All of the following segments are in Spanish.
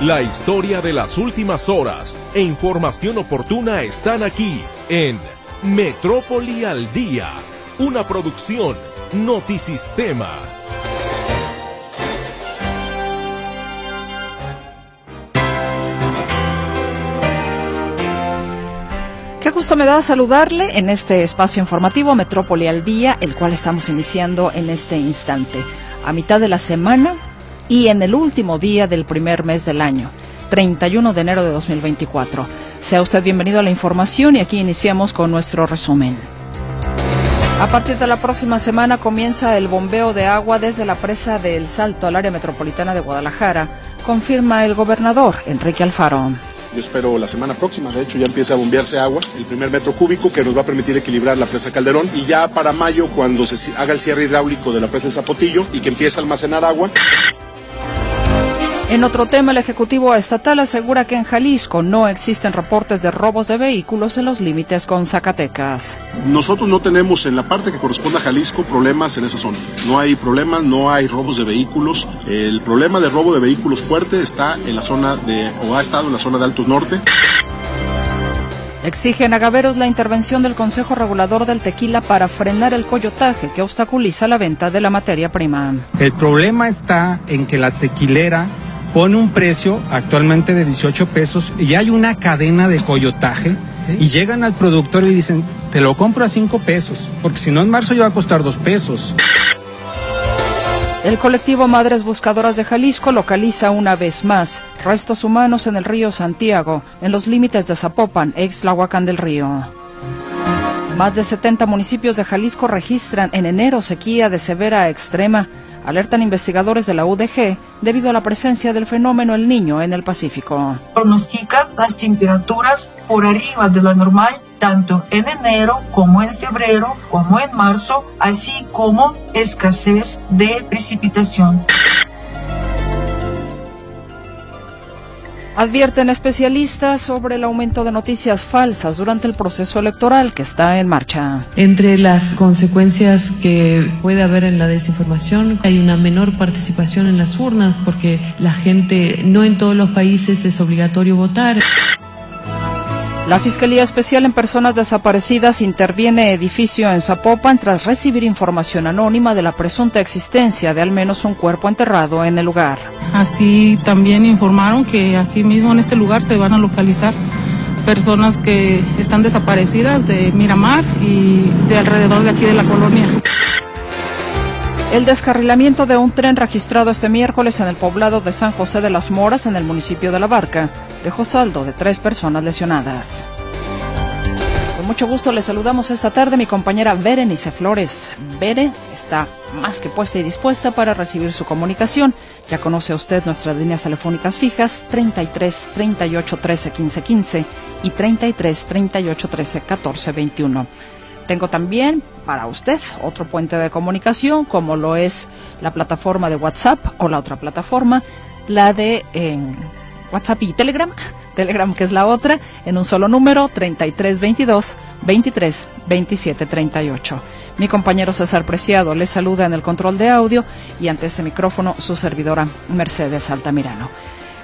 La historia de las últimas horas e información oportuna están aquí en Metrópoli al Día, una producción Notisistema. Qué gusto me da saludarle en este espacio informativo Metrópoli al Día, el cual estamos iniciando en este instante, a mitad de la semana y en el último día del primer mes del año, 31 de enero de 2024. Sea usted bienvenido a la información y aquí iniciamos con nuestro resumen. A partir de la próxima semana comienza el bombeo de agua desde la presa de El Salto al área metropolitana de Guadalajara, confirma el gobernador Enrique Alfaro. Yo espero la semana próxima, de hecho, ya empiece a bombearse agua, el primer metro cúbico que nos va a permitir equilibrar la presa Calderón y ya para mayo, cuando se haga el cierre hidráulico de la presa de Zapotillo y que empiece a almacenar agua. En otro tema, el Ejecutivo Estatal asegura que en Jalisco no existen reportes de robos de vehículos en los límites con Zacatecas. Nosotros no tenemos en la parte que corresponde a Jalisco problemas en esa zona. No hay problemas, no hay robos de vehículos. El problema de robo de vehículos fuerte está en la zona de, o ha estado en la zona de Altos Norte. Exigen a Gaveros la intervención del Consejo Regulador del Tequila para frenar el coyotaje que obstaculiza la venta de la materia prima. El problema está en que la tequilera pone un precio actualmente de 18 pesos y hay una cadena de coyotaje y llegan al productor y dicen, te lo compro a 5 pesos, porque si no en marzo ya va a costar 2 pesos. El colectivo Madres Buscadoras de Jalisco localiza una vez más restos humanos en el río Santiago, en los límites de Zapopan, ex Lahuacán del Río. Más de 70 municipios de Jalisco registran en enero sequía de severa a extrema alertan investigadores de la UDG debido a la presencia del fenómeno El Niño en el Pacífico. Pronostica las temperaturas por arriba de lo normal tanto en enero como en febrero como en marzo, así como escasez de precipitación. Advierten especialistas sobre el aumento de noticias falsas durante el proceso electoral que está en marcha. Entre las consecuencias que puede haber en la desinformación hay una menor participación en las urnas porque la gente no en todos los países es obligatorio votar. La Fiscalía Especial en Personas Desaparecidas interviene edificio en Zapopan tras recibir información anónima de la presunta existencia de al menos un cuerpo enterrado en el lugar. Así también informaron que aquí mismo en este lugar se van a localizar personas que están desaparecidas de Miramar y de alrededor de aquí de la colonia. El descarrilamiento de un tren registrado este miércoles en el poblado de San José de las Moras, en el municipio de La Barca, dejó saldo de tres personas lesionadas. Con mucho gusto le saludamos esta tarde mi compañera Berenice Flores. Bere está más que puesta y dispuesta para recibir su comunicación. Ya conoce usted nuestras líneas telefónicas fijas 33 38 13 15 15 y 33 38 13 14 21. Tengo también para usted otro puente de comunicación, como lo es la plataforma de WhatsApp o la otra plataforma, la de eh, WhatsApp y Telegram. Telegram, que es la otra, en un solo número, 3322 23 27 38. Mi compañero César Preciado le saluda en el control de audio y ante este micrófono su servidora Mercedes Altamirano.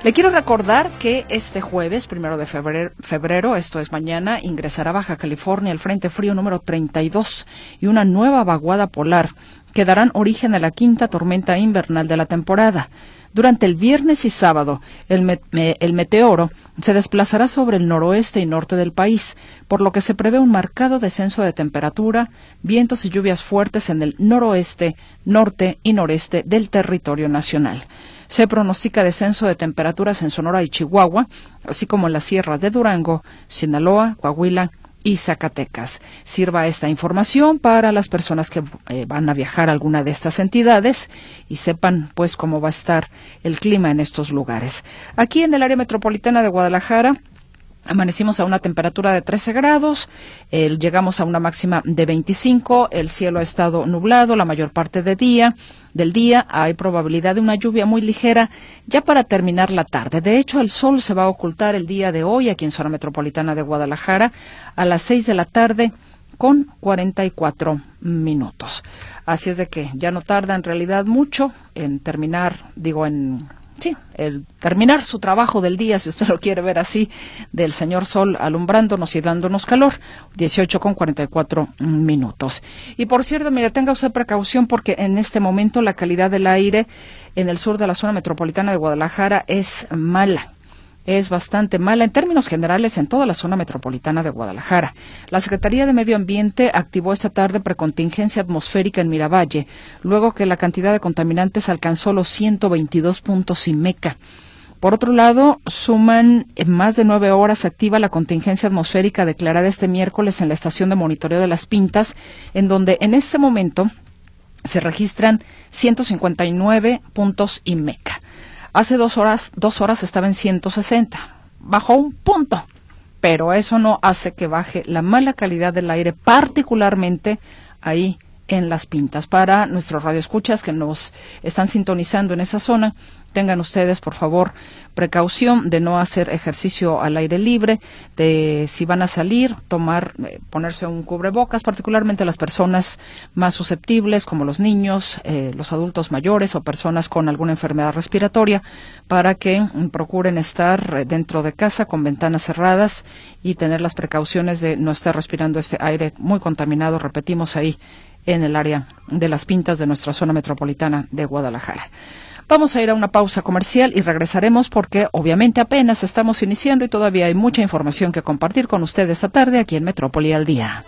Le quiero recordar que este jueves, primero de febrero, febrero, esto es mañana, ingresará Baja California el Frente Frío número 32 y una nueva vaguada polar que darán origen a la quinta tormenta invernal de la temporada. Durante el viernes y sábado, el, me el, meteoro se desplazará sobre el noroeste y norte del país, por lo que se prevé un marcado descenso de temperatura, vientos y lluvias fuertes en el noroeste, norte y noreste del territorio nacional. Se pronostica descenso de temperaturas en Sonora y Chihuahua, así como en las sierras de Durango, Sinaloa, Coahuila y Zacatecas. Sirva esta información para las personas que eh, van a viajar a alguna de estas entidades y sepan pues cómo va a estar el clima en estos lugares. Aquí en el área metropolitana de Guadalajara Amanecimos a una temperatura de 13 grados, llegamos a una máxima de 25, el cielo ha estado nublado la mayor parte de día, del día, hay probabilidad de una lluvia muy ligera ya para terminar la tarde. De hecho, el sol se va a ocultar el día de hoy aquí en zona metropolitana de Guadalajara a las 6 de la tarde con 44 minutos. Así es de que ya no tarda en realidad mucho en terminar, digo, en sí, el terminar su trabajo del día, si usted lo quiere ver así, del señor Sol alumbrándonos y dándonos calor, 18 con 44 minutos. Y por cierto, mire, tenga usted precaución porque en este momento la calidad del aire en el sur de la zona metropolitana de Guadalajara es mala es bastante mala en términos generales en toda la zona metropolitana de Guadalajara. La Secretaría de Medio Ambiente activó esta tarde precontingencia atmosférica en Miravalle, luego que la cantidad de contaminantes alcanzó los 122 puntos y meca. Por otro lado, suman más de nueve horas activa la contingencia atmosférica declarada este miércoles en la estación de monitoreo de las Pintas, en donde en este momento se registran 159 puntos y meca. Hace dos horas, dos horas estaba en 160. Bajó un punto, pero eso no hace que baje la mala calidad del aire, particularmente ahí en las pintas. Para nuestros radioescuchas que nos están sintonizando en esa zona, tengan ustedes, por favor, precaución de no hacer ejercicio al aire libre, de si van a salir, tomar, eh, ponerse un cubrebocas, particularmente las personas más susceptibles, como los niños, eh, los adultos mayores o personas con alguna enfermedad respiratoria, para que mm, procuren estar eh, dentro de casa con ventanas cerradas y tener las precauciones de no estar respirando este aire muy contaminado, repetimos ahí, en el área de las pintas de nuestra zona metropolitana de Guadalajara. Vamos a ir a una pausa comercial y regresaremos porque obviamente apenas estamos iniciando y todavía hay mucha información que compartir con ustedes esta tarde aquí en Metrópoli al Día.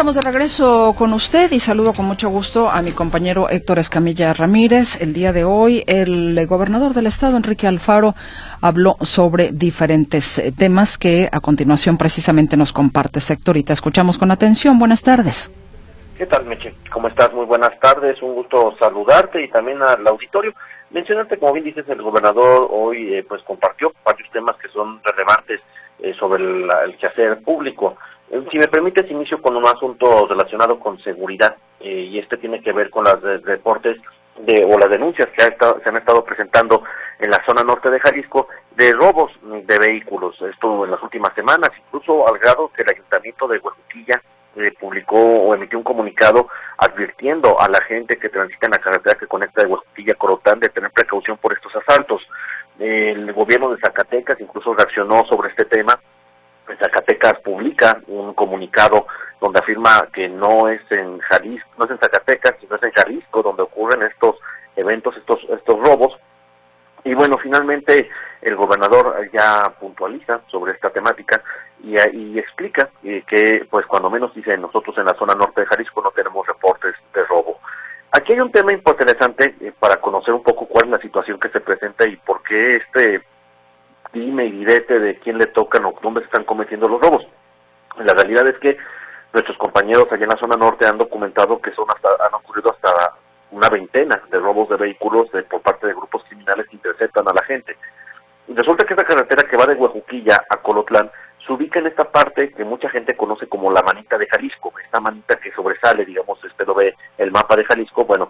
Estamos de regreso con usted y saludo con mucho gusto a mi compañero Héctor Escamilla Ramírez. El día de hoy, el gobernador del estado, Enrique Alfaro, habló sobre diferentes eh, temas que a continuación precisamente nos comparte Héctor y te escuchamos con atención. Buenas tardes. ¿Qué tal, Meche? ¿Cómo estás? Muy buenas tardes. Un gusto saludarte y también al auditorio. Mencionarte, como bien dices, el gobernador hoy eh, pues compartió varios temas que son relevantes eh, sobre el quehacer público. Si me permites, inicio con un asunto relacionado con seguridad eh, y este tiene que ver con los reportes de, o las denuncias que se han estado presentando en la zona norte de Jalisco de robos de vehículos. Esto en las últimas semanas, incluso al grado que el ayuntamiento de Huejuquilla eh, publicó o emitió un comunicado advirtiendo a la gente que transita en la carretera que conecta de Huejuquilla a Corotán de tener precaución por estos asaltos. El gobierno de Zacatecas incluso reaccionó sobre este tema Zacatecas publica un comunicado donde afirma que no es en Jalisco, no es en Zacatecas, sino es en Jalisco donde ocurren estos eventos, estos estos robos. Y bueno, finalmente el gobernador ya puntualiza sobre esta temática y, y explica eh, que, pues cuando menos dice, nosotros en la zona norte de Jalisco no tenemos reportes de robo. Aquí hay un tema interesante eh, para conocer un poco cuál es la situación que se presenta y por qué este dime y direte de quién le tocan o dónde se están cometiendo los robos. La realidad es que nuestros compañeros allá en la zona norte han documentado que son hasta, han ocurrido hasta una veintena de robos de vehículos por parte de grupos criminales que interceptan a la gente. Resulta que esta carretera que va de Huejuquilla a Colotlán se ubica en esta parte que mucha gente conoce como la manita de Jalisco, esta manita que sobresale, digamos, este lo ve el mapa de Jalisco, bueno,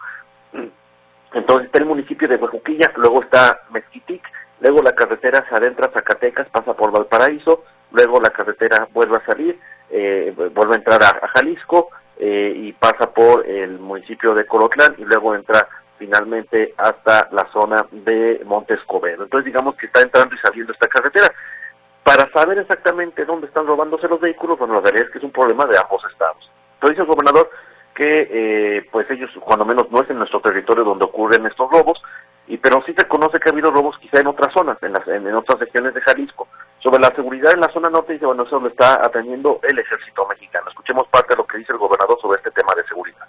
entonces está el municipio de Huejuquilla, luego está Mezquitic, luego la carretera se adentra a Zacatecas, pasa por Valparaíso, luego la carretera vuelve a salir, eh, vuelve a entrar a, Jalisco eh, y pasa por el municipio de Colotlán y luego entra finalmente hasta la zona de Montes Entonces digamos que está entrando y saliendo esta carretera. Para saber exactamente dónde están robándose los vehículos, bueno, la realidad es que es un problema de ambos estados. Entonces dice el gobernador que eh, pues ellos cuando menos no es en nuestro territorio donde ocurren estos robos, y pero sí se conoce que ha habido robos quizá en otras zonas, en, las, en, otras regiones de Jalisco. Sobre la seguridad en la zona norte, dice, bueno, eso lo está atendiendo el ejército mexicano. Escuchemos parte de lo que dice el gobernador sobre este tema de seguridad.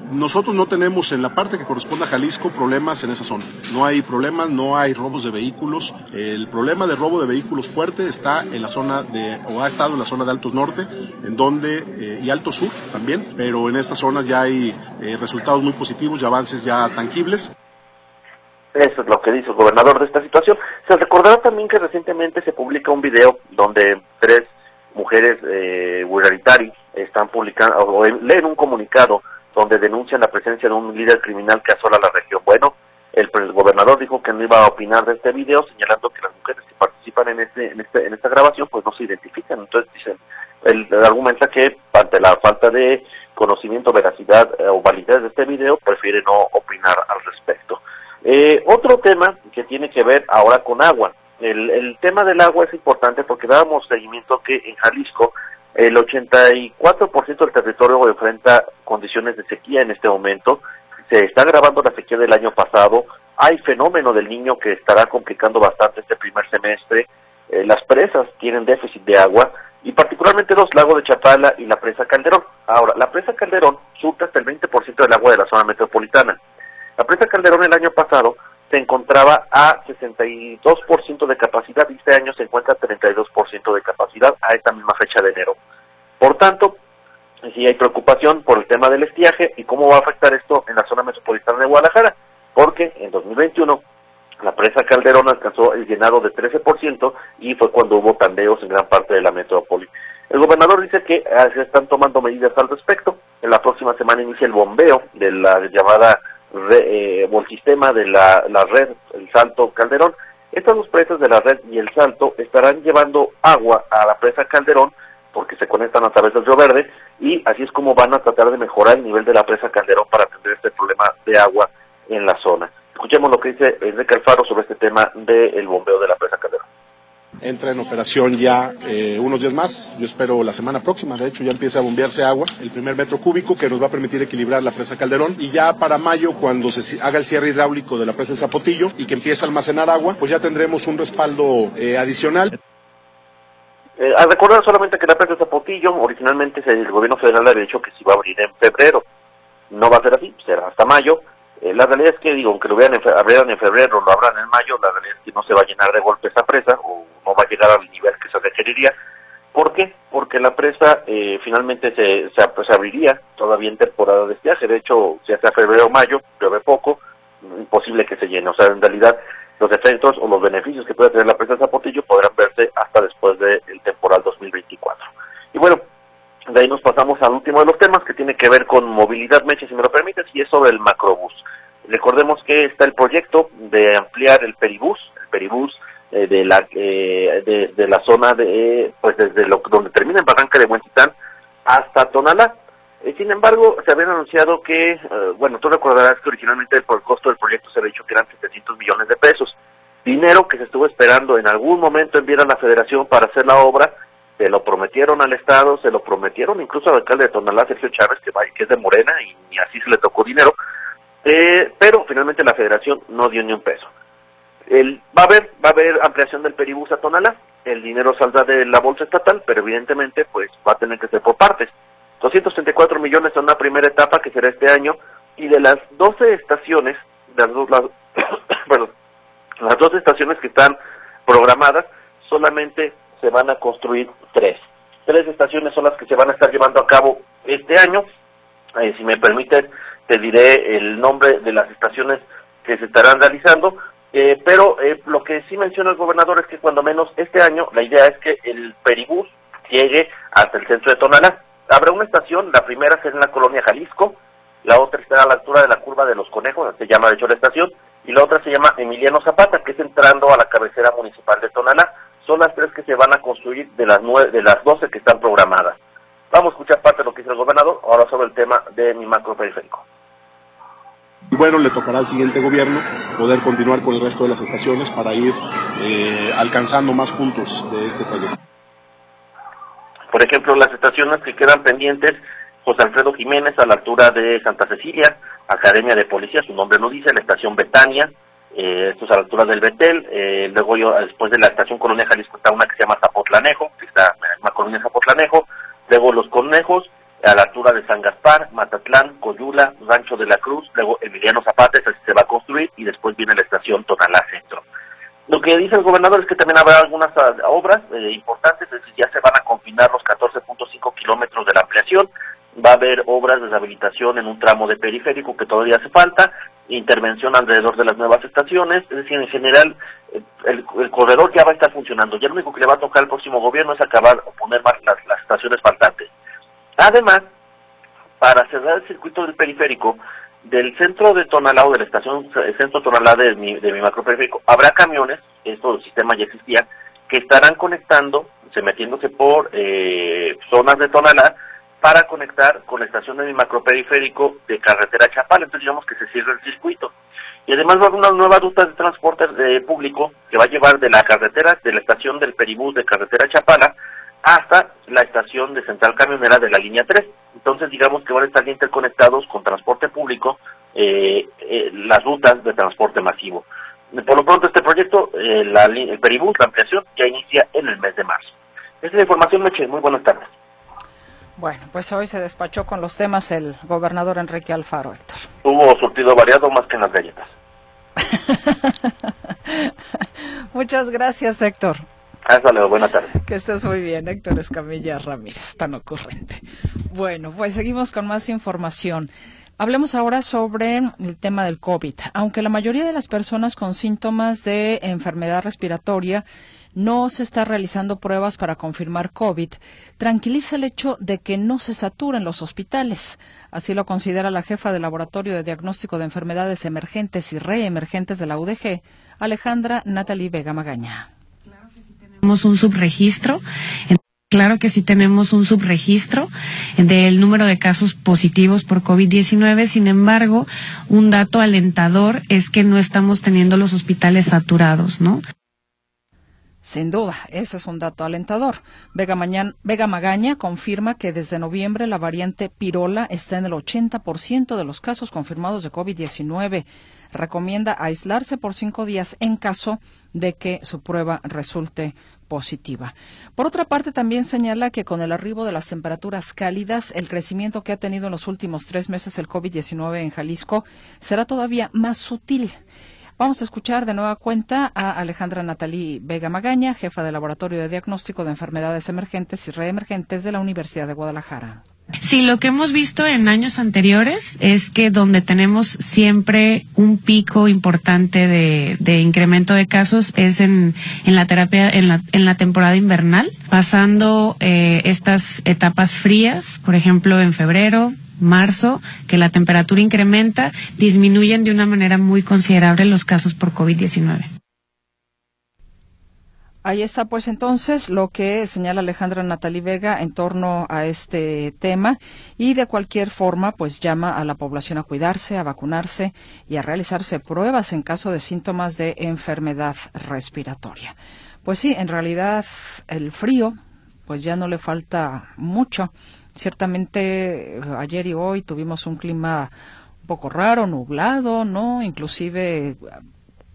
Nosotros no tenemos en la parte que corresponde a Jalisco problemas en esa zona. No hay problemas, no hay robos de vehículos. El problema de robo de vehículos fuerte está en la zona de, o ha estado en la zona de Altos Norte, en donde, eh, y Alto Sur también, pero en estas zonas ya hay eh, resultados muy positivos y avances ya tangibles. Eso es lo que dice el gobernador de esta situación. Se recordará también que recientemente se publica un video donde tres mujeres eh, están publicando o leen un comunicado donde denuncian la presencia de un líder criminal que asola la región. Bueno, el, gobernador dijo que no iba a opinar de este video, señalando que las mujeres que participan en este, en este, en esta grabación pues no se identifican. Entonces dicen, él argumenta que ante la falta de conocimiento, veracidad eh, o validez de este video, prefiere no opinar al respecto. Eh, otro tema que tiene que ver ahora con agua. El, el tema del agua es importante porque dábamos seguimiento que en Jalisco el 84% del territorio enfrenta condiciones de sequía en este momento. Se está grabando la sequía del año pasado. Hay fenómeno del niño que estará complicando bastante este primer semestre. Eh, las presas tienen déficit de agua y particularmente los lagos de Chapala y la presa Calderón. Ahora, la presa Calderón surta hasta el 20% del agua de la zona metropolitana. La presa Calderón el año pasado se encontraba a 62% de capacidad y este año se encuentra a 32% de capacidad a esta misma fecha de enero. Por tanto, sí hay preocupación por el tema del estiaje y cómo va a afectar esto en la zona metropolitana de Guadalajara, porque en 2021 la presa Calderón alcanzó el llenado de 13% y fue cuando hubo tandeos en gran parte de la metrópoli. El gobernador dice que ah, se están tomando medidas al respecto. En la próxima semana inicia el bombeo de la llamada eh, o el sistema de la, la red, el Salto Calderón. Estas dos presas de la red y el Salto estarán llevando agua a la presa Calderón porque se conectan a través del Río Verde y así es como van a tratar de mejorar el nivel de la presa Calderón para atender este problema de agua en la zona. Escuchemos lo que dice Enrique Alfaro sobre este tema del bombeo de la presa Calderón entra en operación ya eh, unos días más, yo espero la semana próxima, de hecho ya empieza a bombearse agua, el primer metro cúbico que nos va a permitir equilibrar la presa Calderón y ya para mayo cuando se haga el cierre hidráulico de la presa de Zapotillo y que empiece a almacenar agua, pues ya tendremos un respaldo eh, adicional. Eh, a recordar solamente que la presa de Zapotillo, originalmente el gobierno federal había dicho que se iba a abrir en febrero. No va a ser así, será hasta mayo. la realidad es que, digo, aunque lo vean en, abrieran en febrero, lo abran en mayo, la realidad es que no se va a llenar de golpe esa presa, o no va a llegar al nivel que se requeriría. ¿Por qué? Porque la presa eh, finalmente se, se, abriría todavía en temporada de estiaje. De hecho, si hace febrero o mayo, llueve poco, imposible que se llene. O sea, en realidad, los efectos o los beneficios que puede tener la presa de Zapotillo podrán verse hasta después del temporal 2024. Y bueno, de ahí nos pasamos al último de los temas que tiene que ver con movilidad, Meche, si me lo permites, y es sobre el macrobús. Recordemos que está el proyecto de ampliar el peribús, el peribús eh, de la eh, de, la zona de pues desde lo, donde termina en Barranca de Huentitán hasta Tonalá. Eh, sin embargo, se había anunciado que, bueno, tú recordarás que originalmente por el costo del proyecto se había dicho que eran 700 millones de pesos. Dinero que se estuvo esperando en algún momento enviar a la federación para hacer la obra, se lo prometieron al Estado, se lo prometieron incluso al alcalde de Tonalá, Sergio Chávez, que, que es de Morena, y, así se le tocó dinero, pero finalmente la federación no dio ni un peso. El, va a haber va a haber ampliación del peribús a Tonalá, el dinero saldrá de la bolsa estatal, pero evidentemente pues va a tener que ser por partes. 234 millones en una primera etapa que será este año y de las 12 estaciones, de las, dos, las, bueno, las 12 estaciones que están programadas, solamente se van a construir tres. Tres estaciones son las que se van a estar llevando a cabo este año. Eh, si me permiten, te diré el nombre de las estaciones que se estarán realizando. Eh, pero eh, lo que sí menciona el gobernador es que cuando menos este año la idea es que el peribús llegue hasta el centro de Tonalá. Habrá una estación, la primera será en la colonia Jalisco, la otra estará a la altura de la curva de los conejos, se llama de hecho la estación, y la otra se llama Emiliano Zapata, que es entrando a la cabecera municipal de Tonalá. Son las tres que se van a construir de las nueve, de las doce que están programadas. Vamos a escuchar parte de lo que dice el gobernador, ahora sobre el tema de mi macro periférico. Y bueno, le tocará al siguiente gobierno poder continuar con el resto de las estaciones para ir eh, alcanzando más puntos de este proyecto. Por ejemplo, las estaciones que quedan pendientes, José Alfredo Jiménez a la altura de Santa Cecilia, Academia de Policía, su nombre no dice, la estación Betania, eh, esto es a la altura del Betel, eh, luego yo, después de la estación Colonia Jalisco está una que se llama Zapotlanejo, que está en la colonia Zapotlanejo, luego Los Conejos, a la altura de San Gaspar, Matatlán, Coyula, Rancho de la Cruz, luego Emiliano Zapata, esa se va a construir, y después viene la estación Tonalá Centro. Lo que dice el gobernador es que también habrá algunas ah, obras eh, importantes, es decir, ya se van a confinar los 14.5 kilómetros de la ampliación, va a haber obras de rehabilitación en un tramo de periférico que todavía hace falta, intervención alrededor de las nuevas estaciones, es decir, en general eh, el, corredor ya va a estar funcionando, ya lo único que le va a tocar al próximo gobierno es acabar o poner más las, las estaciones faltantes. Además, para cerrar el circuito del periférico, del centro de Tonalá o de la estación centro Tonalá de mi, de mi macroperiférico, habrá camiones, esto el sistema ya existía, que estarán conectando, se metiéndose por eh, zonas de Tonalá para conectar con la estación de mi macroperiférico de carretera Chapala, entonces digamos que se cierra el circuito. Y además va a haber una nueva ruta de transporte eh, público que va a llevar de la carretera, de la estación del Peribús de carretera Chapala, hasta la estación de central camionera de la línea 3. Entonces, digamos que van a estar interconectados con transporte público eh, eh, las rutas de transporte masivo. Por lo pronto, este proyecto, eh, la, el Peribús, la ampliación, ya inicia en el mes de marzo. Esta es la información, Meche. Muy buenas tardes. Bueno, pues hoy se despachó con los temas el gobernador Enrique Alfaro, Héctor. Hubo surtido variado más que en las galletas. Muchas gracias, Héctor. Hasta luego, buena tarde. Que estés muy bien, Héctor Escamilla Ramírez, tan ocurrente. Bueno, pues seguimos con más información. Hablemos ahora sobre el tema del COVID. Aunque la mayoría de las personas con síntomas de enfermedad respiratoria no se está realizando pruebas para confirmar COVID, tranquiliza el hecho de que no se saturen los hospitales. Así lo considera la jefa del Laboratorio de Diagnóstico de Enfermedades Emergentes y Reemergentes de la UDG, Alejandra Natalie Vega Magaña tenemos un subregistro. Claro que sí tenemos un subregistro del número de casos positivos por COVID-19, sin embargo, un dato alentador es que no estamos teniendo los hospitales saturados, ¿no? Sin duda, ese es un dato alentador. Vega, Vega, Magaña confirma que desde noviembre la variante Pirola está en el 80% de los casos confirmados de COVID-19. Recomienda aislarse por cinco días en caso de que su prueba resulte positiva. Por otra parte, también señala que con el arribo de las temperaturas cálidas, el crecimiento que ha tenido en los últimos tres meses el COVID-19 en Jalisco será todavía más sutil. Vamos a escuchar de nueva cuenta a Alejandra Natalí Vega Magaña, jefa del Laboratorio de Diagnóstico de Enfermedades Emergentes y Reemergentes de la Universidad de Guadalajara. Sí, lo que hemos visto en años anteriores es que donde tenemos siempre un pico importante de, incremento de casos es en, la terapia, en la, en la temporada invernal, pasando eh, estas etapas frías, por ejemplo en febrero, marzo, que la temperatura incrementa, disminuyen de una manera muy considerable los casos por COVID-19. Ahí está pues entonces lo que señala Alejandra Natalie Vega en torno a este tema y de cualquier forma pues llama a la población a cuidarse, a vacunarse y a realizarse pruebas en caso de síntomas de enfermedad respiratoria. Pues sí, en realidad el frío pues ya no le falta mucho. Ciertamente ayer y hoy tuvimos un clima un poco raro, nublado, ¿no? Inclusive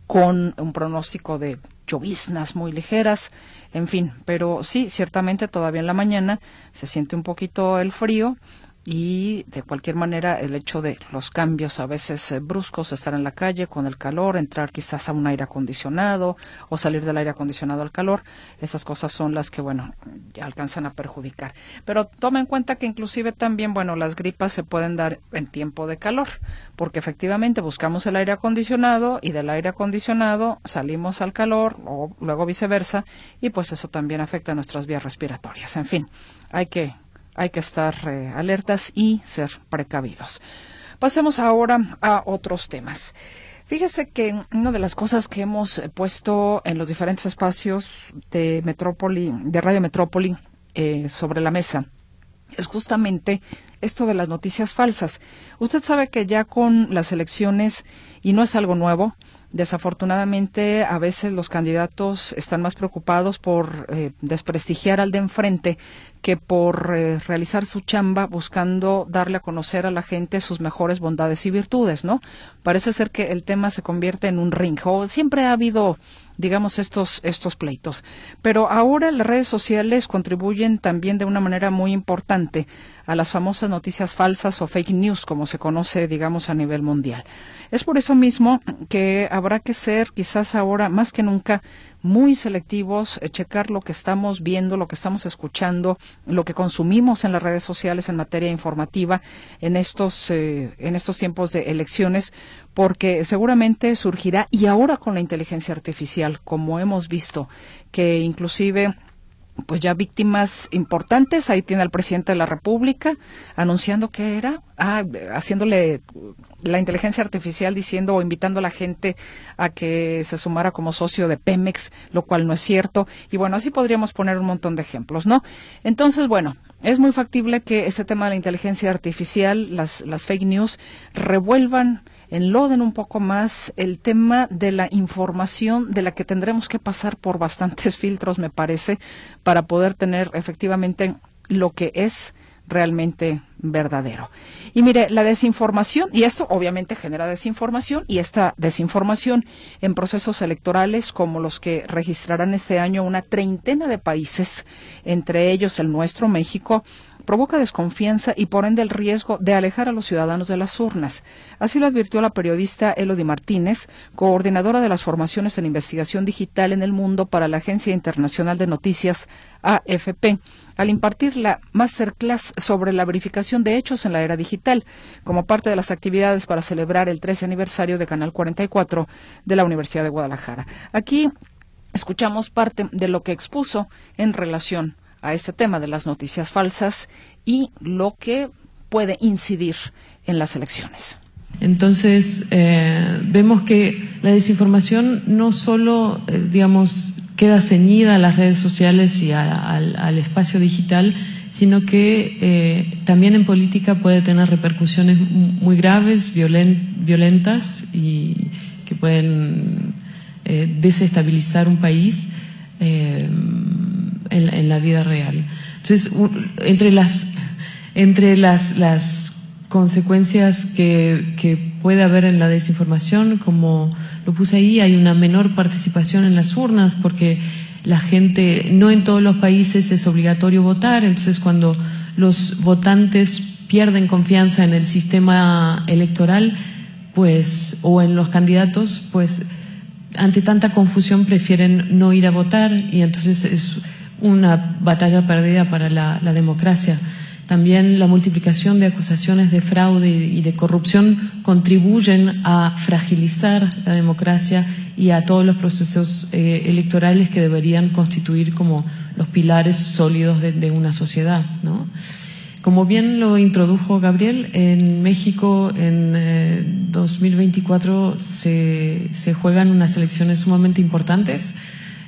con un pronóstico de lloviznas muy ligeras, en fin, pero sí, ciertamente todavía en la mañana se siente un poquito el frío y de cualquier manera el hecho de los cambios a veces eh, bruscos, estar en la calle con el calor, entrar quizás a un aire acondicionado o salir del aire acondicionado al calor, esas cosas son las que, bueno, alcanzan a perjudicar. Pero toma en cuenta que inclusive también, bueno, las gripas se pueden dar en tiempo de calor, porque efectivamente buscamos el aire acondicionado y del aire acondicionado salimos al calor o luego viceversa y pues eso también afecta a nuestras vías respiratorias. En fin, hay que hay que estar eh, alertas y ser precavidos. Pasemos ahora a otros temas. Fíjese que una de las cosas que hemos puesto en los diferentes espacios de Metrópoli, de Radio Metrópoli, eh, sobre la mesa, es justamente esto de las noticias falsas. Usted sabe que ya con las elecciones, y no es algo nuevo, Desafortunadamente, a veces los candidatos están más preocupados por eh, desprestigiar al de enfrente que por eh, realizar su chamba buscando darle a conocer a la gente sus mejores bondades y virtudes, ¿no? Parece ser que el tema se convierte en un ring. O siempre ha habido digamos, estos, estos pleitos. Pero ahora las redes sociales contribuyen también de una manera muy importante a las famosas noticias falsas o fake news, como se conoce, digamos, a nivel mundial. Es por eso mismo que habrá que ser, quizás ahora más que nunca, muy selectivos, eh, checar lo que estamos viendo, lo que estamos escuchando, lo que consumimos en las redes sociales en materia informativa en estos, eh, en estos tiempos de elecciones, porque seguramente surgirá, y ahora con la inteligencia artificial, como hemos visto, que inclusive pues ya víctimas importantes. Ahí tiene al presidente de la República anunciando que era, ah, haciéndole la inteligencia artificial diciendo o invitando a la gente a que se sumara como socio de Pemex, lo cual no es cierto. Y bueno, así podríamos poner un montón de ejemplos, ¿no? Entonces, bueno, es muy factible que este tema de la inteligencia artificial, las, las fake news, revuelvan enloden un poco más el tema de la información de la que tendremos que pasar por bastantes filtros, me parece, para poder tener efectivamente lo que es realmente verdadero. Y mire, la desinformación, y esto obviamente genera desinformación, y esta desinformación en procesos electorales como los que registrarán este año una treintena de países, entre ellos el nuestro, México, provoca desconfianza y por ende el riesgo de alejar a los ciudadanos de las urnas. Así lo advirtió la periodista Elodie Martínez, coordinadora de las formaciones en investigación digital en el mundo para la Agencia Internacional de Noticias AFP, al impartir la masterclass sobre la verificación de hechos en la era digital, como parte de las actividades para celebrar el 13 aniversario de Canal 44 de la Universidad de Guadalajara. Aquí escuchamos parte de lo que expuso en relación a este tema de las noticias falsas y lo que puede incidir en las elecciones. Entonces, eh, vemos que la desinformación no solo, eh, digamos, queda ceñida a las redes sociales y al, espacio digital, sino que eh, también en política puede tener repercusiones muy graves, violentas y que pueden desestabilizar un país en, la vida real. Entonces, entre las, entre las, las consecuencias que, que, puede haber en la desinformación, como lo puse ahí, hay una menor participación en las urnas porque la gente, no en todos los países es obligatorio votar, entonces cuando los votantes pierden confianza en el sistema electoral, pues, o en los candidatos, pues ante tanta confusión prefieren no ir a votar y entonces es una batalla perdida para la, democracia. También la multiplicación de acusaciones de fraude y de corrupción contribuyen a fragilizar la democracia y a todos los procesos eh, electorales que deberían constituir como los pilares sólidos de, una sociedad. ¿no? Como bien lo introdujo Gabriel, en México en 2024 eh, se, se juegan unas elecciones sumamente importantes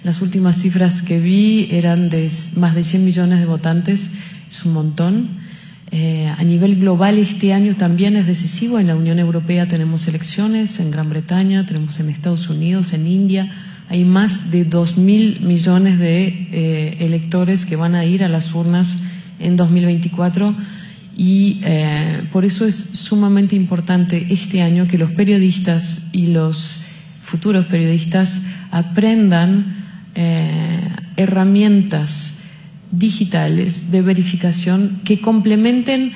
las últimas cifras que vi eran de más de 100 millones de votantes, es un montón. Eh, a nivel global este año también es decisivo. En la Unión Europea tenemos elecciones, en Gran Bretaña, tenemos en Estados Unidos, en India. Hay más de 2.000 millones de eh, electores que van a ir a las urnas en 2024 y eh, por eso es sumamente importante este año que los periodistas y los futuros periodistas aprendan eh, herramientas digitales de verificación que complementen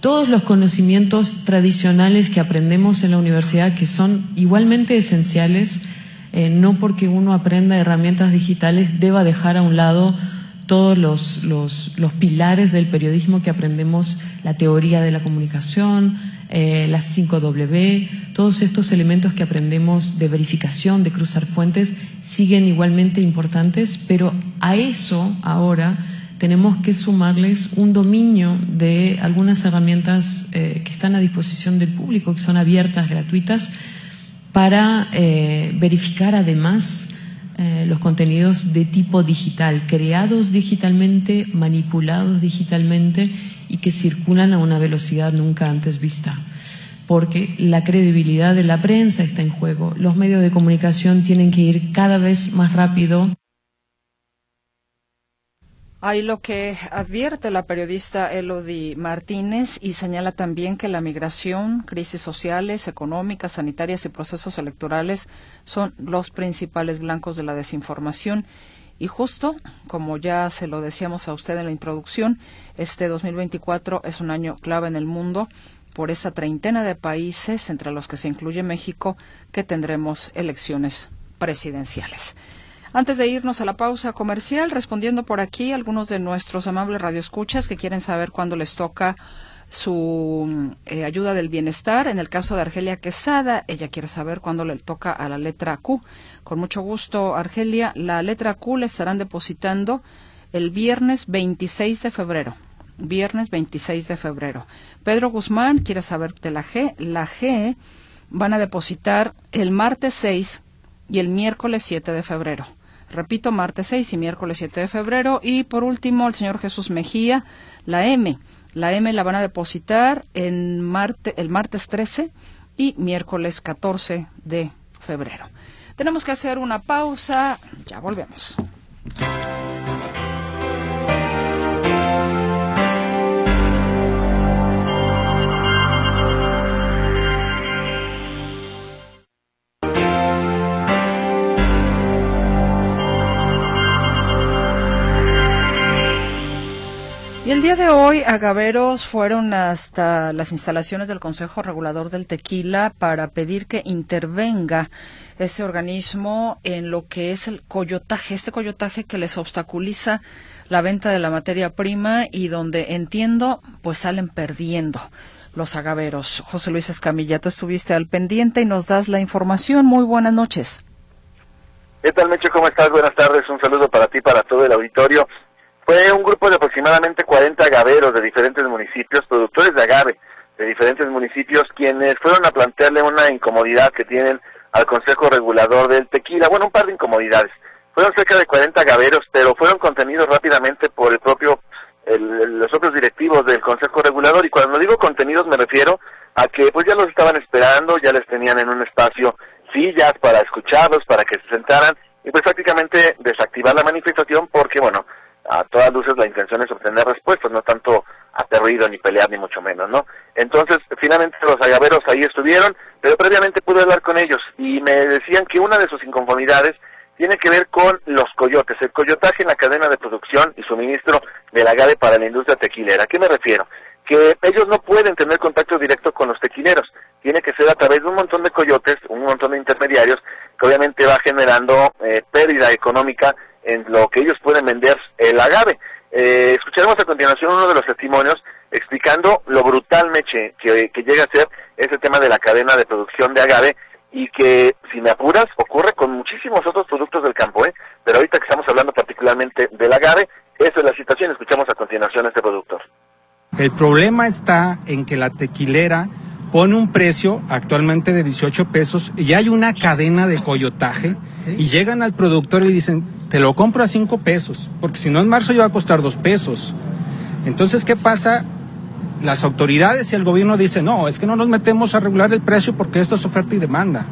todos los conocimientos tradicionales que aprendemos en la universidad, que son igualmente esenciales, eh, no porque uno aprenda herramientas digitales deba dejar a un lado todos los, los, pilares del periodismo que aprendemos, la teoría de la comunicación, eh, las 5W, todos estos elementos que aprendemos de verificación, de cruzar fuentes, siguen igualmente importantes, pero a eso ahora tenemos que sumarles un dominio de algunas herramientas eh, que están a disposición del público, que son abiertas, gratuitas, para eh, verificar además los contenidos de tipo digital, creados digitalmente, manipulados digitalmente y que circulan a una velocidad nunca antes vista porque la credibilidad de la prensa está en juego. Los medios de comunicación tienen que ir cada vez más rápido. Hay lo que advierte la periodista Elodie Martínez y señala también que la migración, crisis sociales, económicas, sanitarias y procesos electorales son los principales blancos de la desinformación. Y justo, como ya se lo decíamos a usted en la introducción, este 2024 es un año clave en el mundo por esa treintena de países, entre los que se incluye México, que tendremos elecciones presidenciales. Antes de irnos a la pausa comercial, respondiendo por aquí algunos de nuestros amables radioescuchas que quieren saber cuándo les toca su eh, ayuda del bienestar. En el caso de Argelia Quesada, ella quiere saber cuándo le toca a la letra Q. Con mucho gusto, Argelia, la letra Q le estarán depositando el viernes 26 de febrero. Viernes 26 de febrero. Pedro Guzmán quiere saber de la G. La G van a depositar el martes 6 y el miércoles 7 de febrero. Repito, martes 6 y miércoles 7 de febrero. Y por último, el señor Jesús Mejía, la M. La M la van a depositar en marte, el martes 13 y miércoles 14 de febrero. Tenemos que hacer una pausa. Ya volvemos. Y el día de hoy, agaveros fueron hasta las instalaciones del Consejo Regulador del Tequila para pedir que intervenga ese organismo en lo que es el coyotaje, este coyotaje que les obstaculiza la venta de la materia prima y donde entiendo, pues salen perdiendo los agaveros. José Luis Escamilla, tú estuviste al pendiente y nos das la información. Muy buenas noches. ¿Qué tal, Mecho? ¿Cómo estás? Buenas tardes. Un saludo para ti, para todo el auditorio. Fue un grupo de aproximadamente 40 agaveros de diferentes municipios, productores de agave de diferentes municipios, quienes fueron a plantearle una incomodidad que tienen al Consejo Regulador del Tequila. Bueno, un par de incomodidades. Fueron cerca de 40 agaveros, pero fueron contenidos rápidamente por el propio, los propios directivos del Consejo Regulador. Y cuando digo contenidos me refiero a que pues ya los estaban esperando, ya les tenían en un espacio sillas para escucharlos, para que se sentaran y pues prácticamente desactivar la manifestación porque bueno, a todas luces la intención es obtener respuestas, no tanto aterrido ni pelear ni mucho menos, ¿no? Entonces, finalmente los agaveros ahí estuvieron, pero previamente pude hablar con ellos y me decían que una de sus inconformidades tiene que ver con los coyotes, el coyotaje en la cadena de producción y suministro del agave para la industria tequilera. ¿A qué me refiero? Que ellos no pueden tener contacto directo con los tequileros, tiene que ser a través de un montón de coyotes, un montón de intermediarios, que obviamente va generando eh, pérdida económica en lo que ellos pueden vender el agave. Eh, escucharemos a continuación uno de los testimonios explicando lo brutal, Meche, que, llega a ser ese tema de la cadena de producción de agave y que, si me apuras, ocurre con muchísimos otros productos del campo, ¿eh? Pero ahorita que estamos hablando particularmente del agave, esa es la situación. Escuchamos a continuación a este productor. El problema está en que la tequilera pone un precio actualmente de 18 pesos y hay una cadena de coyotaje y llegan al productor y dicen, te lo compro a 5 pesos, porque si no en marzo iba a costar 2 pesos. Entonces, ¿qué pasa? Las autoridades y el gobierno dicen, no, es que no nos metemos a regular el precio porque esto es oferta y demanda.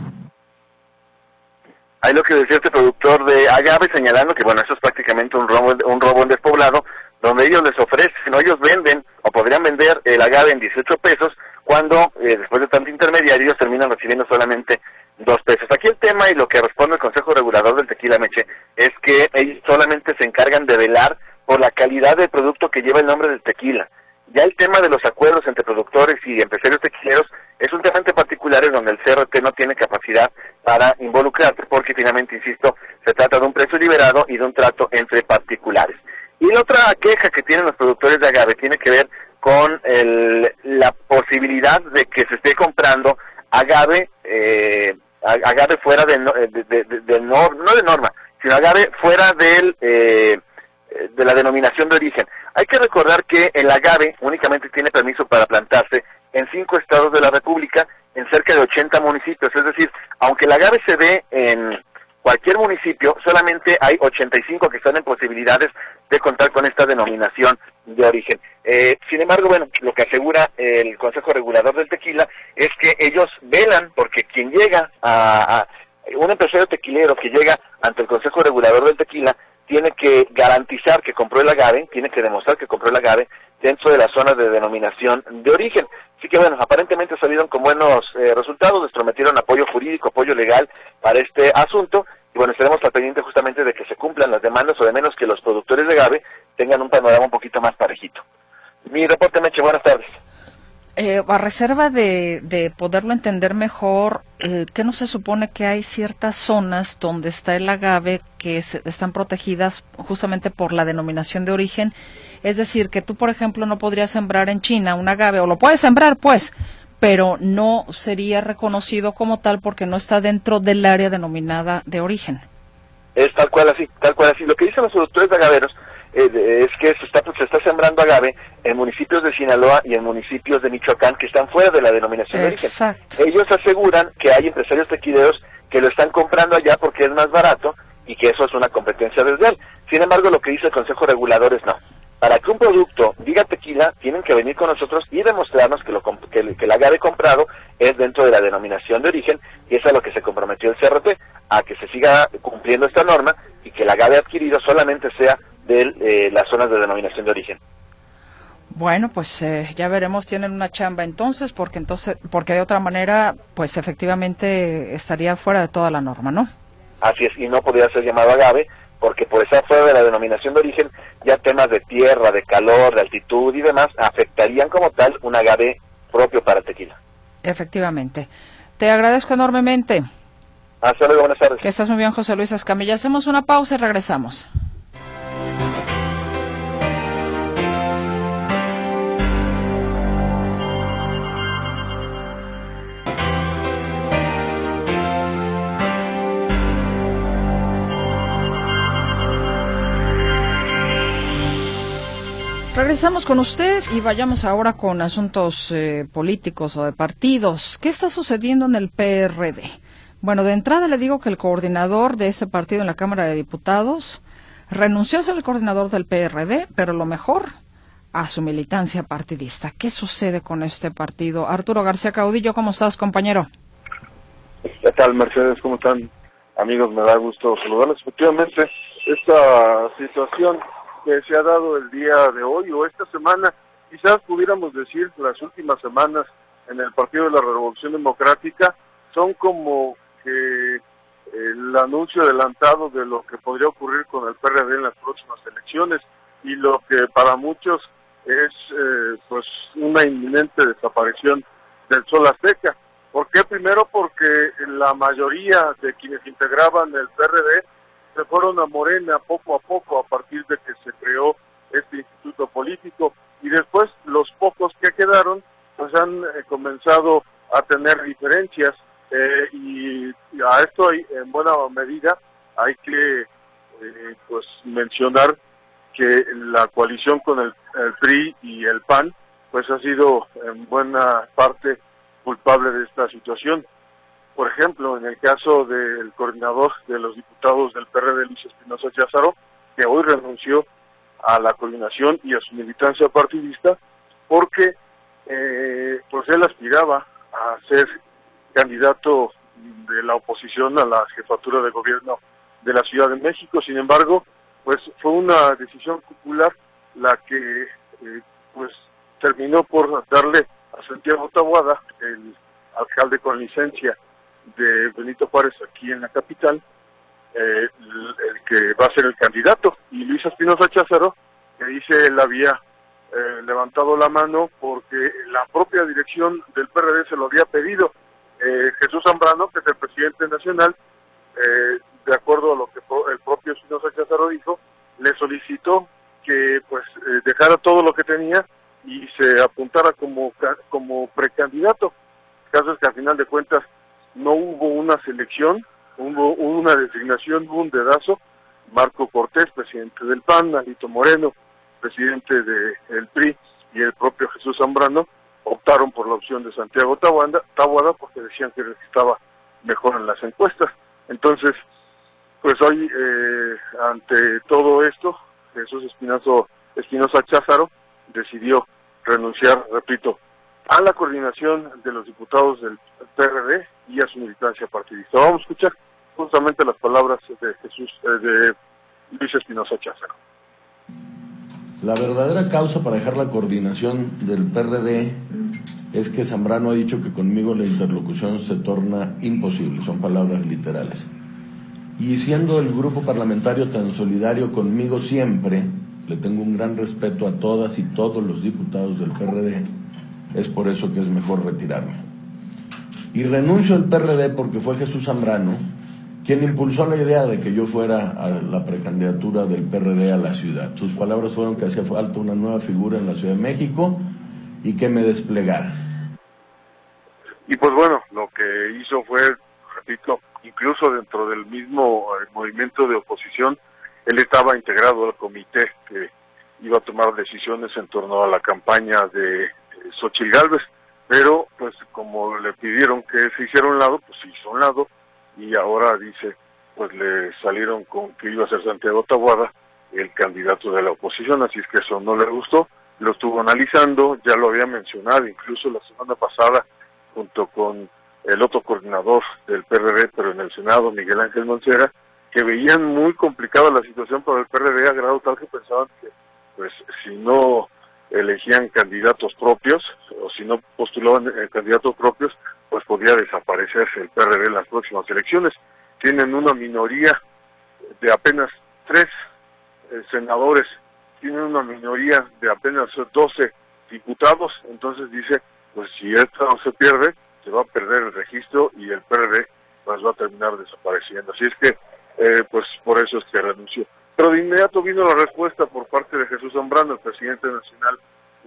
Hay lo que decía este productor de agave señalando que, bueno, eso es prácticamente un robo, un robo en despoblado, donde ellos les ofrecen, o ellos venden, o podrían vender el agave en 18 pesos, cuando eh, después de tanto intermediario ellos terminan recibiendo solamente dos pesos. Aquí el tema y lo que responde el Consejo Regulador del Tequila Meche es que ellos solamente se encargan de velar por la calidad del producto que lleva el nombre del tequila. Ya el tema de los acuerdos entre productores y empresarios tequileros es un tema en particular en donde el CRT no tiene capacidad para involucrarse porque finalmente, insisto, se trata de un precio liberado y de un trato entre particulares. Y la otra queja que tienen los productores de agave tiene que ver con el, la posibilidad de que se esté comprando agave, eh, agave fuera de, de, de, no de norma, sino agave fuera del, eh, de la denominación de origen. Hay que recordar que el agave únicamente tiene permiso para plantarse en cinco estados de la República, en cerca de 80 municipios. Es decir, aunque el agave se ve en cualquier municipio, solamente hay 85 que están en posibilidades de contar con esta denominación de origen. Eh, sin embargo, bueno, lo que asegura el Consejo Regulador del Tequila ellos velan porque quien llega a, un empresario tequilero que llega ante el Consejo Regulador del Tequila tiene que garantizar que compró el agave, tiene que demostrar que compró el agave dentro de la zona de denominación de origen. Así que bueno, aparentemente salieron con buenos eh, resultados, les prometieron apoyo jurídico, apoyo legal para este asunto y bueno, estaremos al pendiente justamente de que se cumplan las demandas o de menos que los productores de agave tengan un panorama un poquito más parejito. Mi reporte, Meche, buenas tardes. Eh, a reserva de, de, poderlo entender mejor, eh, ¿qué no se supone que hay ciertas zonas donde está el agave que están protegidas justamente por la denominación de origen? Es decir, que tú, por ejemplo, no podrías sembrar en China un agave, o lo puedes sembrar, pues, pero no sería reconocido como tal porque no está dentro del área denominada de origen. Es tal cual así, tal cual así. Lo que dicen los productores de agaveros eh, es que se está, se está sembrando agave en municipios de Sinaloa y en municipios de Michoacán que están fuera de la denominación de origen. Ellos aseguran que hay empresarios tequileros que lo están comprando allá porque es más barato y que eso es una competencia desleal. Sin embargo, lo que dice el Consejo Regulador es no. Para que un producto diga tequila, tienen que venir con nosotros y demostrarnos que, lo, que, el agave comprado es dentro de la denominación de origen y es a lo que se comprometió el CRT, a que se siga cumpliendo esta norma y que el agave adquirido solamente sea de eh, las zonas de denominación de origen. Bueno, pues eh, ya veremos, tienen una chamba entonces, porque entonces, porque de otra manera, pues efectivamente estaría fuera de toda la norma, ¿no? Así es, y no podría ser llamado agave, porque por estar fuera de la denominación de origen, ya temas de tierra, de calor, de altitud y demás afectarían como tal un agave propio para tequila. Efectivamente. Te agradezco enormemente. Hasta luego, buenas tardes. Que estás muy bien, José Luis Escamilla. Hacemos una pausa y regresamos. Regresamos con usted y vayamos ahora con asuntos eh, políticos o de partidos. ¿Qué está sucediendo en el PRD? Bueno, de entrada le digo que el coordinador de ese partido en la Cámara de Diputados renunció a ser el coordinador del PRD, pero lo mejor, a su militancia partidista. ¿Qué sucede con este partido? Arturo García Caudillo, ¿cómo estás, compañero? ¿Qué tal, Mercedes? ¿Cómo están? Amigos, me da gusto saludarles. Efectivamente, esta situación que se ha dado el día de hoy o esta semana, quizás pudiéramos decir las últimas semanas en el Partido de la Revolución Democrática, son como que el anuncio adelantado de lo que podría ocurrir con el PRD en las próximas elecciones y lo que para muchos es eh, pues una inminente desaparición del Sol Azteca. ¿Por qué? Primero porque la mayoría de quienes integraban el PRD se fueron a Morena poco a poco a partir de que se creó este instituto político y después los pocos que quedaron pues han eh, comenzado a tener diferencias eh, y, a esto hay, en buena medida hay que eh, pues mencionar que la coalición con el, el, PRI y el PAN pues ha sido en buena parte culpable de esta situación por ejemplo, en el caso del coordinador de los diputados del PRD, Luis Espinosa Cházaro, que hoy renunció a la coordinación y a su militancia partidista, porque eh, pues él aspiraba a ser candidato de la oposición a la jefatura de gobierno de la Ciudad de México. Sin embargo, pues fue una decisión popular la que eh, pues terminó por darle a Santiago Tabuada, el alcalde con licencia de Benito Juárez aquí en la capital, eh, el, que va a ser el candidato. Y Luis Espinosa Cházaro, que dice él había eh, levantado la mano porque la propia dirección del PRD se lo había pedido. Eh, Jesús Zambrano, que es el presidente nacional, de acuerdo a lo que el propio Espinosa Cházaro dijo, le solicitó que pues dejara todo lo que tenía y se apuntara como, como precandidato. El caso es que al final de cuentas no hubo una selección, hubo una designación, hubo un dedazo. Marco Cortés, presidente del PAN, Alito Moreno, presidente del PRI, y el propio Jesús Zambrano optaron por la opción de Santiago Tabuada, porque decían que estaba mejor en las encuestas. Entonces, pues hoy, eh, ante todo esto, Jesús Espinosa Cházaro decidió renunciar, repito, a la coordinación de los diputados del PRD y a su militancia partidista. Vamos a escuchar justamente las palabras de Jesús, eh, de Luis Espinosa Cházaro. La verdadera causa para dejar la coordinación del PRD es que Zambrano ha dicho que conmigo la interlocución se torna imposible, son palabras literales. Y siendo el grupo parlamentario tan solidario conmigo siempre, le tengo un gran respeto a todas y todos los diputados del PRD, es por eso que es mejor retirarme. Y renuncio al PRD porque fue Jesús Zambrano quien impulsó la idea de que yo fuera a la precandidatura del PRD a la ciudad. Sus palabras fueron que hacía falta una nueva figura en la Ciudad de México y que me desplegara. Y pues bueno, lo que hizo fue, repito, incluso dentro del mismo eh, movimiento de oposición, él estaba integrado al comité que iba a tomar decisiones en torno a la campaña de Xochitl Galvez, pero pues como le pidieron que se hiciera un lado, pues se hizo un lado, y ahora dice, pues le salieron con que iba a ser Santiago Tabuada el candidato de la oposición, así es que eso no le gustó, lo estuvo analizando, ya lo había mencionado incluso la semana pasada junto con el otro coordinador del PRD, pero en el Senado, Miguel Ángel Moncera, que veían muy complicada la situación para el PRD a grado tal que pensaban que pues si no elegían candidatos propios o si no postulaban eh, candidatos propios, pues podría desaparecerse el PRD en las próximas elecciones. Tienen una minoría de apenas tres eh, senadores, tienen una minoría de apenas 12 diputados, entonces dice, pues si esto no se pierde, se va a perder el registro y el PRD pues va a terminar desapareciendo. Así es que, eh, pues por eso es que renunció. Pero de inmediato vino la respuesta por parte de Jesús Zambrano, el presidente nacional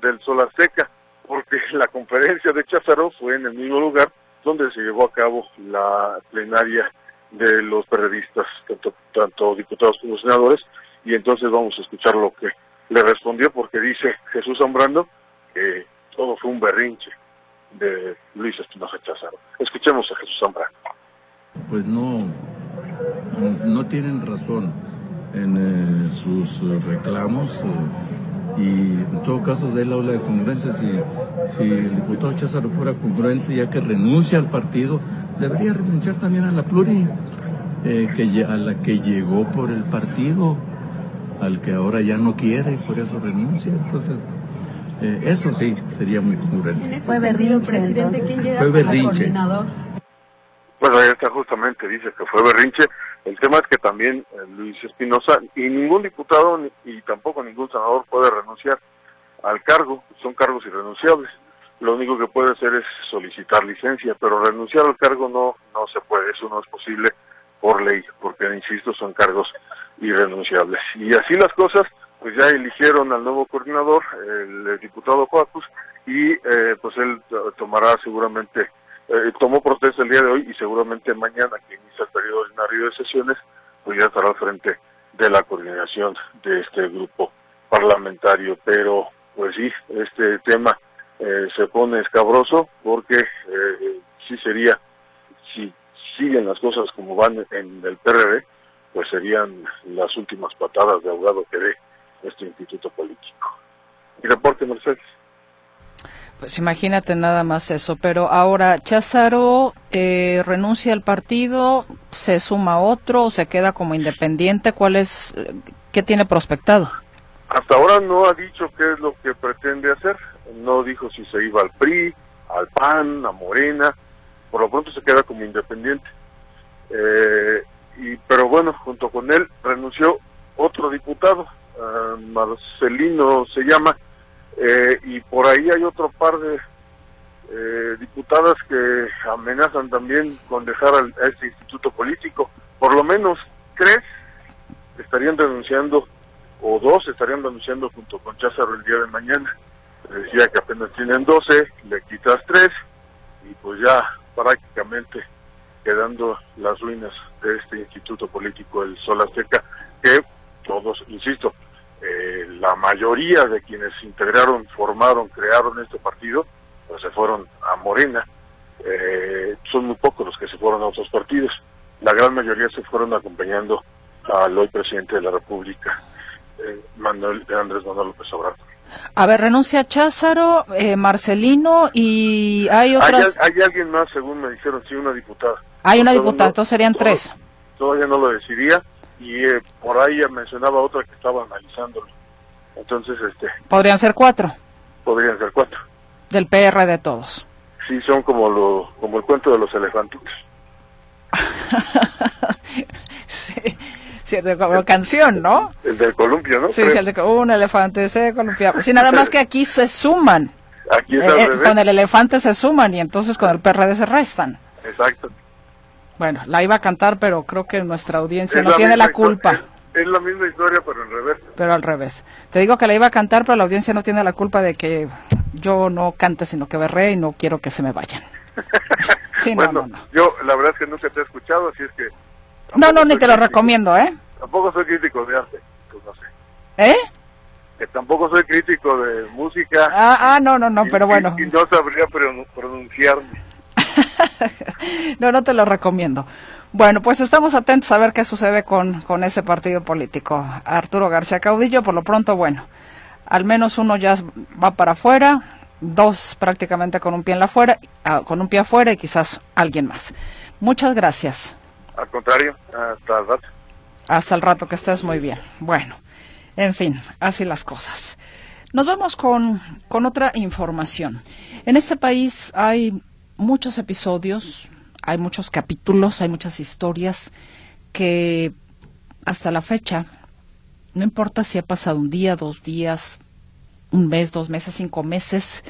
del Sol Azteca, porque la conferencia de Cházaro fue en el mismo lugar donde se llevó a cabo la plenaria de los periodistas, tanto, tanto diputados como senadores, y entonces vamos a escuchar lo que le respondió, porque dice Jesús Zambrano que todo fue un berrinche de Luis Espinosa Cházaro. Escuchemos a Jesús Zambrano. Pues no, no tienen razón en eh, sus reclamos. Eh, y en todo caso de él habla de congruencia. Si, si el diputado Cházaro fuera congruente, ya que renuncia al partido, debería renunciar también a la pluri, eh, que, a la que llegó por el partido, al que ahora ya no quiere, por eso renuncia. Entonces, eh, eso sí sería muy congruente. Fue berrinche, presidente. ¿Quién fue berrinche. Bueno, ahí está justamente, dice que fue berrinche el tema es que también eh, Luis Espinosa y ningún diputado y tampoco ningún senador puede renunciar al cargo, son cargos irrenunciables. Lo único que puede hacer es solicitar licencia, pero renunciar al cargo no no se puede, eso no es posible por ley, porque insisto, son cargos irrenunciables. Y así las cosas, pues ya eligieron al nuevo coordinador, el, diputado Coacus, y eh, pues él tomará seguramente eh, tomó protesta el día de hoy y seguramente mañana que inicia el periodo ordinario de sesiones, pues ya estará al frente de la coordinación de este grupo parlamentario. Pero, pues sí, este tema eh, se pone escabroso porque eh, sí sería, si siguen las cosas como van en el PRD, pues serían las últimas patadas de ahogado que dé este instituto político. Y reporte, Mercedes. Pues imagínate nada más eso. Pero ahora, Cházaro eh, renuncia al partido, se suma otro, o se queda como independiente. ¿Cuál es, qué tiene prospectado? Hasta ahora no ha dicho qué es lo que pretende hacer. No dijo si se iba al PRI, al PAN, a Morena. Por lo pronto se queda como independiente. Eh, y, pero bueno, junto con él renunció otro diputado, uh, Marcelino se llama, eh, y por ahí hay otro par de eh, diputadas que amenazan también con dejar a este instituto político. Por lo menos tres estarían denunciando, o dos estarían denunciando junto con Cházaro el día de mañana. Decía que apenas tienen 12, le quitas tres, y pues ya prácticamente quedando las ruinas de este instituto político, el Sol Azteca, que todos, insisto, eh, la mayoría de quienes integraron, formaron, crearon este partido, pues se fueron a Morena. Eh, son muy pocos los que se fueron a otros partidos. La gran mayoría se fueron acompañando al hoy presidente de la República, eh, Manuel, Andrés Manuel López Obrador. A ver, renuncia Cházaro, eh, Marcelino y hay otras... Hay, alguien más, según me dijeron, sí, una diputada. Hay una diputada, entonces serían tres. Todavía no lo decidía y eh, por ahí ya mencionaba otra que estaba analizándolo. Entonces, este, Podrían ser cuatro, podrían ser cuatro. del PR de todos. Sí, son como lo, como el cuento de los elefantes. sí, cierto, como canción, ¿no? El del columpio, ¿no? Sí, el de un elefante se columpiaba. Sí, nada más que aquí se suman. Aquí Eh, eh, con el elefante se suman y entonces con el PRD se restan. Exacto. Bueno, la iba a cantar, pero creo que nuestra audiencia Es no tiene la culpa. Es, es la misma historia, pero en revés. pero al revés. Te digo que la iba a cantar, pero la audiencia no tiene la culpa de que yo no cante, sino que berré y no quiero que se me vayan. Sí, no, bueno, no, no. yo la verdad es que nunca te he escuchado, así es que No, no, ni te lo recomiendo, ¿eh? tampoco soy crítico de arte. Pues no sé. ¿Eh? Que tampoco soy crítico de música. Ah, ah, no, no, no, y- pero y- bueno. Y, no sabría pron- pronunciarme. No, no te lo recomiendo. Bueno, pues estamos atentos a ver qué sucede con, con ese partido político. Arturo García Caudillo, por lo pronto, bueno, al menos uno ya va para afuera, dos prácticamente con un pie en la fuera, ah, con un pie afuera y quizás alguien más. Muchas gracias. Al contrario, hasta el rato. Hasta el rato que estés muy bien. Bueno, en fin, así las cosas. Nos vamos con, con otra información. En este país hay muchos episodios, hay muchos capítulos, hay muchas historias que hasta la fecha, no importa si ha pasado un día, dos días, un mes, dos meses, cinco meses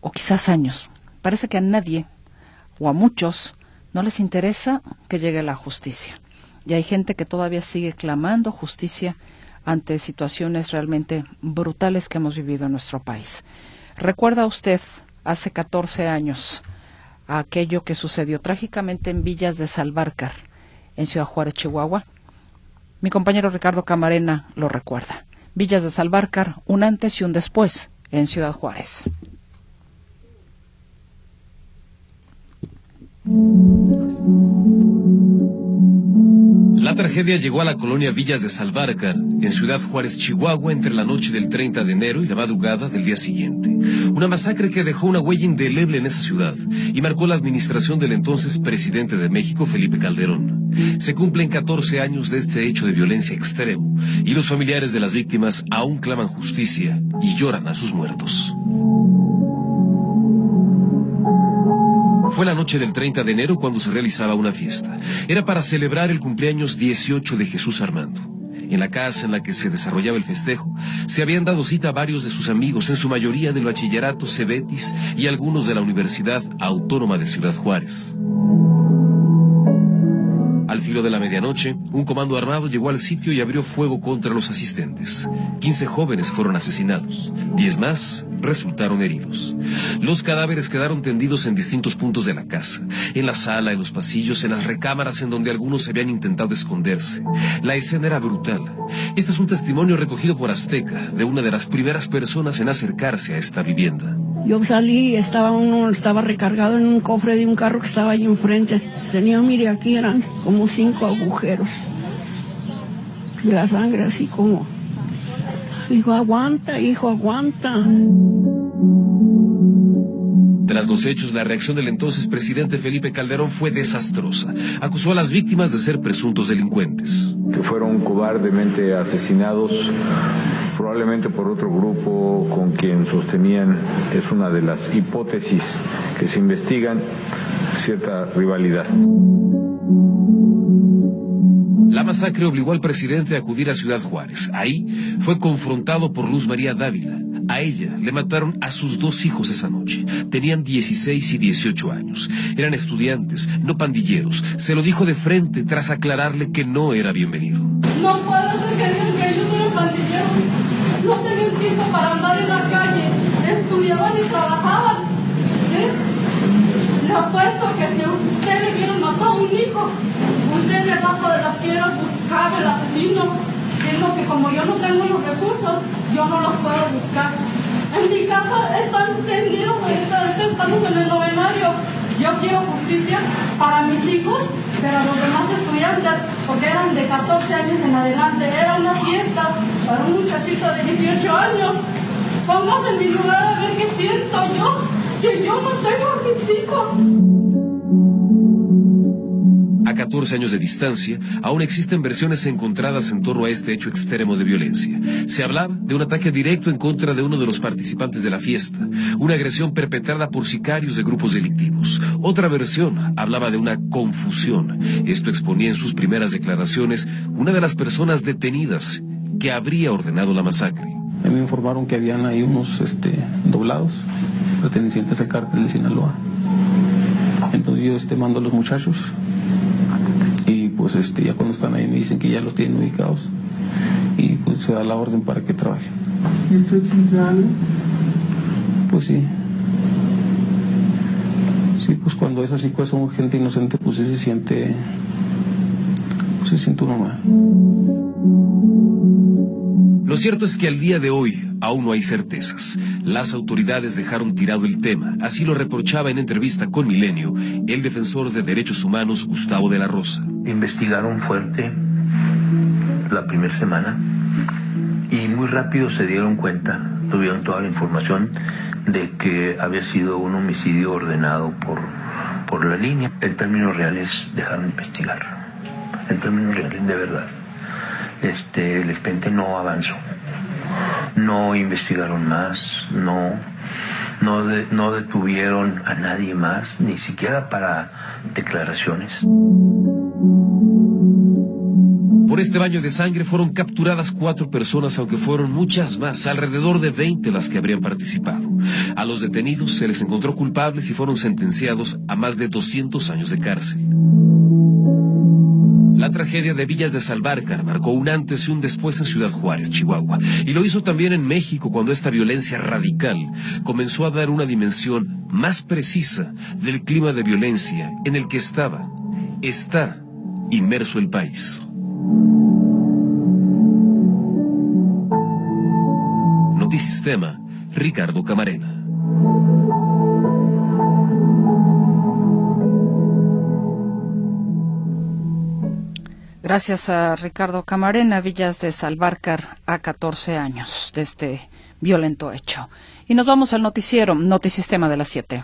o quizás años, parece que a nadie o a muchos no les interesa que llegue la justicia. Y hay gente que todavía sigue clamando justicia ante situaciones realmente brutales que hemos vivido en nuestro país. ¿Recuerda usted hace 14 años aquello que sucedió trágicamente en Villas de Salvarcar, en Ciudad Juárez, Chihuahua? Mi compañero Ricardo Camarena lo recuerda. Villas de Salvarcar, un antes y un después en Ciudad Juárez. La tragedia llegó a la colonia Villas de Salvarcar, en Ciudad Juárez, Chihuahua, entre la noche del 30 de enero y la madrugada del día siguiente. Una masacre que dejó una huella indeleble en esa ciudad y marcó la administración del entonces presidente de México, Felipe Calderón. Se cumplen 14 años de este hecho de violencia extremo y los familiares de las víctimas aún claman justicia y lloran a sus muertos. Fue la noche del 30 de enero cuando se realizaba una fiesta. Era para celebrar el cumpleaños 18 de Jesús Armando. En la casa en la que se desarrollaba el festejo, se habían dado cita varios de sus amigos, en su mayoría del bachillerato Cebetis y algunos de la Universidad Autónoma de Ciudad Juárez. Al filo de la medianoche, un comando armado llegó al sitio y abrió fuego contra los asistentes. 15 jóvenes fueron asesinados, 10 más resultaron heridos. Los cadáveres quedaron tendidos en distintos puntos de la casa, en la sala, en los pasillos, en las recámaras en donde algunos habían intentado esconderse. La escena era brutal. Este es un testimonio recogido por Azteca, de una de las primeras personas en acercarse a esta vivienda. Yo salí y estaba uno, estaba recargado en un cofre de un carro que estaba ahí enfrente. Tenía, mire, aquí eran como cinco agujeros. Y la sangre así como... Dijo, aguanta, hijo, aguanta. Tras los hechos, la reacción del entonces presidente Felipe Calderón fue desastrosa. Acusó a las víctimas de ser presuntos delincuentes. que fueron cobardemente asesinados probablemente por otro grupo con quien sostenían, es una de las hipótesis que se investigan, cierta rivalidad. La masacre obligó al presidente a acudir a Ciudad Juárez. Ahí fue confrontado por Luz María Dávila. A ella le mataron a sus dos hijos esa noche. Tenían 16 y 18 años. Eran estudiantes, no pandilleros. Se lo dijo de frente tras aclararle que no era bienvenido. No puede ser que digan que ellos son pandilleros. No tenían tiempo para andar en la calle. Estudiaban y trabajaban. ¿Sí? Le apuesto que si usted le hubieran matado a un hijo, usted debajo de las piedras buscaba el asesino. Siendo que como yo no tengo los recursos, yo no los puedo buscar. En mi casa están tendidos, estamos en el novenario. Yo quiero justicia para mis hijos, pero los demás estudiantes, porque eran de 14 años en adelante, era una fiesta para un muchachito de 18 años. Póngase en mi lugar a ver qué siento yo, que yo no tengo a mis hijos. A 14 años de distancia, aún existen versiones encontradas en torno a este hecho extremo de violencia. Se hablaba de un ataque directo en contra de uno de los participantes de la fiesta, una agresión perpetrada por sicarios de grupos delictivos. Otra versión hablaba de una confusión. Esto exponía en sus primeras declaraciones una de las personas detenidas que habría ordenado la masacre. Me informaron que habían ahí unos este, doblados pertenecientes al cártel de Sinaloa. Entonces yo este, mando a los muchachos pues este, ya cuando están ahí me dicen que ya los tienen ubicados y pues se da la orden para que trabajen. ¿Y usted siente algo? Pues sí. Sí, pues cuando es así, pues son gente inocente, pues sí se siente, pues se siente uno mal. Lo cierto es que al día de hoy aún no hay certezas. Las autoridades dejaron tirado el tema, así lo reprochaba en entrevista con Milenio el defensor de derechos humanos Gustavo de la Rosa. Investigaron fuerte la primera semana y muy rápido se dieron cuenta, tuvieron toda la información de que había sido un homicidio ordenado por, por la línea. En términos reales dejaron de investigar. En términos reales, de verdad. Este, el expediente no avanzó. No investigaron más, no, no, no detuvieron a nadie más, ni siquiera para declaraciones. Por este baño de sangre fueron capturadas cuatro personas, aunque fueron muchas más, alrededor de 20 las que habrían participado. A los detenidos se les encontró culpables y fueron sentenciados a más de 200 años de cárcel. La tragedia de Villas de Salvarcar marcó un antes y un después en Ciudad Juárez, Chihuahua, y lo hizo también en México cuando esta violencia radical comenzó a dar una dimensión más precisa del clima de violencia en el que estaba, está inmerso el país. Notisistema, Ricardo Camarena. Gracias a Ricardo Camarena, Villas de Salvarcar, a 14 años de este violento hecho. Y nos vamos al noticiero, Notisistema de las 7.